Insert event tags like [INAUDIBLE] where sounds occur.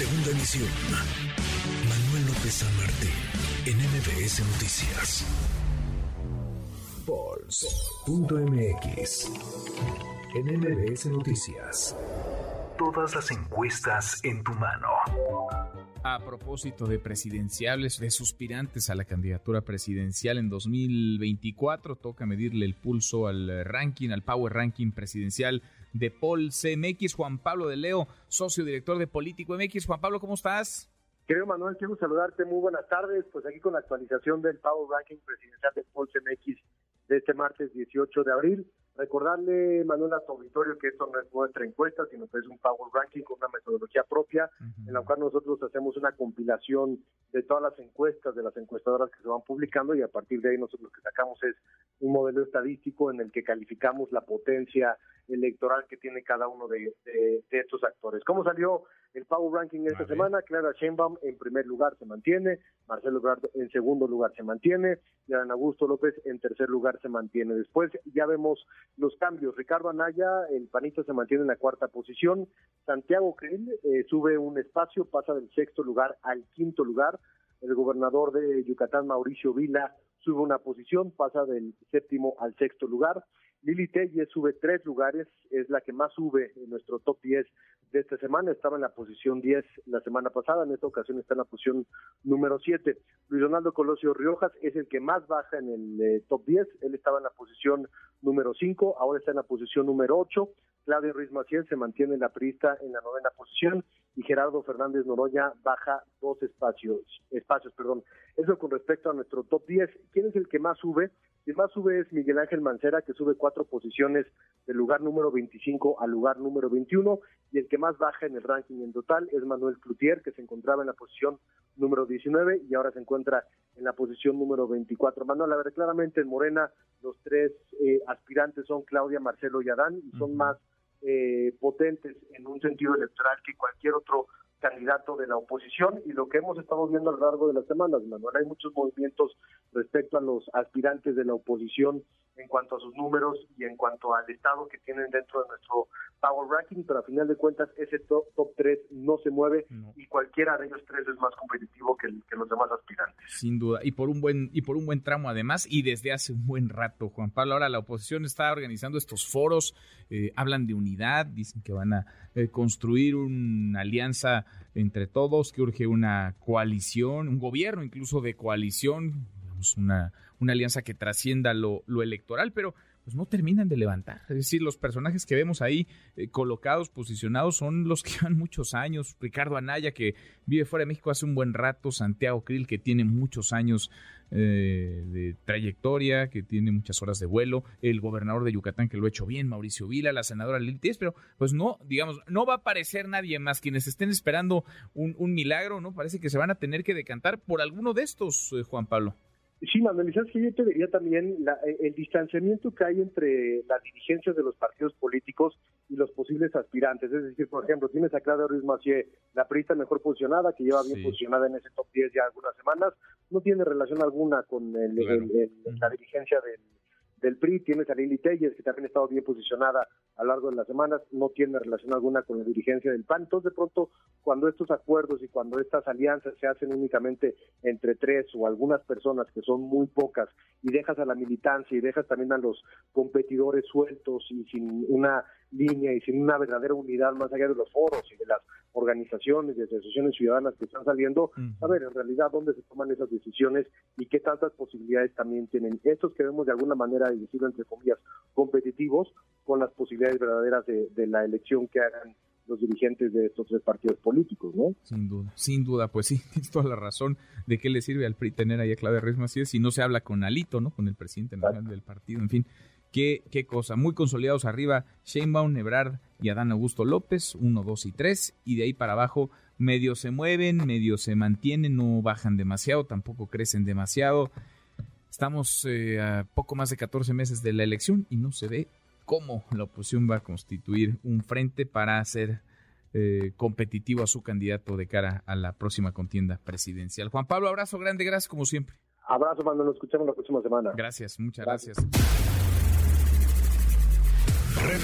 Segunda emisión. Manuel López San Martín, en MBS Noticias. Polls.mx. En MBS Noticias. Todas las encuestas en tu mano. A propósito de presidenciales, de suspirantes a la candidatura presidencial en 2024, toca medirle el pulso al ranking, al Power Ranking presidencial de Paul CMX. Juan Pablo de Leo, socio director de Político MX. Juan Pablo, ¿cómo estás? Querido Manuel, quiero saludarte. Muy buenas tardes. Pues aquí con la actualización del Power Ranking presidencial de Paul CMX de este martes 18 de abril. Recordarle, Manuel, a tu auditorio que esto no es nuestra encuesta, sino que es un Power Ranking con una metodología propia, en la cual nosotros hacemos una compilación de todas las encuestas de las encuestadoras que se van publicando y a partir de ahí nosotros lo que sacamos es un modelo estadístico en el que calificamos la potencia electoral que tiene cada uno de, estos actores. ¿Cómo salió el Power Ranking esta semana? Clara Sheinbaum en primer lugar se mantiene, Marcelo Ebrard en segundo lugar se mantiene, y Adán Augusto López en tercer lugar se mantiene. Después ya vemos los cambios. Ricardo Anaya, el panista, se mantiene en la cuarta posición. Santiago Krill eh, sube un espacio, pasa del sexto lugar al quinto lugar. El gobernador de Yucatán, Mauricio Vila, sube una posición, pasa del séptimo al sexto lugar. Lili Telle sube tres lugares, es la que más sube en nuestro top 10 de esta semana. Estaba en la posición 10 la semana pasada, en esta ocasión está en la posición número 7. Luis Donaldo Colosio Riojas es el que más baja en el eh, top 10. Él estaba en la posición número 5, ahora está en la posición número 8. Claudio Ruiz Maciel se mantiene en la prista en la novena posición y Gerardo Fernández Noroña baja dos espacios, espacios, perdón. Eso con respecto a nuestro top 10. ¿Quién es el que más sube? El más sube es Miguel Ángel Mancera, que sube cuatro posiciones del lugar número 25 al lugar número 21, y el que más baja en el ranking en total es Manuel Cloutier, que se encontraba en la posición número 19 y ahora se encuentra en la posición número 24. Manuel, a ver, claramente en Morena los tres eh, aspirantes son Claudia, Marcelo y Adán, y son más eh, potentes en un sentido electoral que cualquier otro candidato de la oposición y lo que hemos estado viendo a lo largo de las semanas, Manuel, hay muchos movimientos respecto a los aspirantes de la oposición en cuanto a sus números y en cuanto al estado que tienen dentro de nuestro Power Ranking, pero a final de cuentas ese top, top 3 no se mueve y cualquiera de ellos tres es más competitivo que, los demás aspirantes. Sin duda, y por un buen y por un buen tramo además y desde hace un buen rato, Juan Pablo. Ahora la oposición está organizando estos foros, eh, hablan de unidad, dicen que van a eh, construir una alianza entre todos, que urge una coalición, un gobierno incluso de coalición, una, una alianza que trascienda lo, electoral, pero pues no terminan de levantar. Es decir, los personajes que vemos ahí eh, colocados, posicionados, son los que llevan muchos años. Ricardo Anaya, que vive fuera de México hace un buen rato. Santiago Krill, que tiene muchos años eh, de trayectoria, que tiene muchas horas de vuelo. El gobernador de Yucatán, que lo ha hecho bien, Mauricio Vila, la senadora Lili pero pues no, digamos, no va a aparecer nadie más. Quienes estén esperando un, milagro, ¿no? Parece que se van a tener que decantar por alguno de estos, eh, Juan Pablo. Sí, Manuel, que yo te diría también eh, el distanciamiento que hay entre las dirigencias de los partidos políticos y los posibles aspirantes. Es decir, por ejemplo, tienes a Claudia Ruiz Macié, la prista mejor posicionada, que lleva bien posicionada en ese top 10 ya algunas semanas, no tiene relación alguna con la dirigencia del del PRI, tienes a Lili Telles, que también ha estado bien posicionada a lo largo de las semanas, no tiene relación alguna con la dirigencia del PAN. Entonces, de pronto, cuando estos acuerdos y cuando estas alianzas se hacen únicamente entre tres o algunas personas, que son muy pocas, y dejas a la militancia y dejas también a los competidores sueltos y sin una línea y sin una verdadera unidad más allá de los foros y de las organizaciones y asociaciones ciudadanas que están saliendo, a ver en realidad dónde se toman esas decisiones y qué tantas posibilidades también tienen estos que vemos de alguna manera, decirlo entre comillas, competitivos con las posibilidades verdaderas de, la elección que hagan los dirigentes de estos tres partidos políticos, ¿no? Sin duda, sin duda, pues sí, [LAUGHS] tienes toda la razón de qué le sirve al PRI tener ahí a Claudia Ruiz Macías si no se habla con Alito, ¿no? Con el presidente nacional del partido, en fin. Qué, qué cosa, muy consolidados arriba, Sheinbaum, Ebrard y Adán Augusto López, uno, dos y tres, y de ahí para abajo medio se mueven, medio se mantienen, no bajan demasiado, tampoco crecen demasiado. Estamos eh, a poco más de 14 meses de la elección y no se ve cómo la oposición va a constituir un frente para hacer eh, competitivo a su candidato de cara a la próxima contienda presidencial. Juan Pablo, abrazo grande, gracias como siempre. Abrazo cuando nos escuchamos la próxima semana. Gracias, muchas gracias.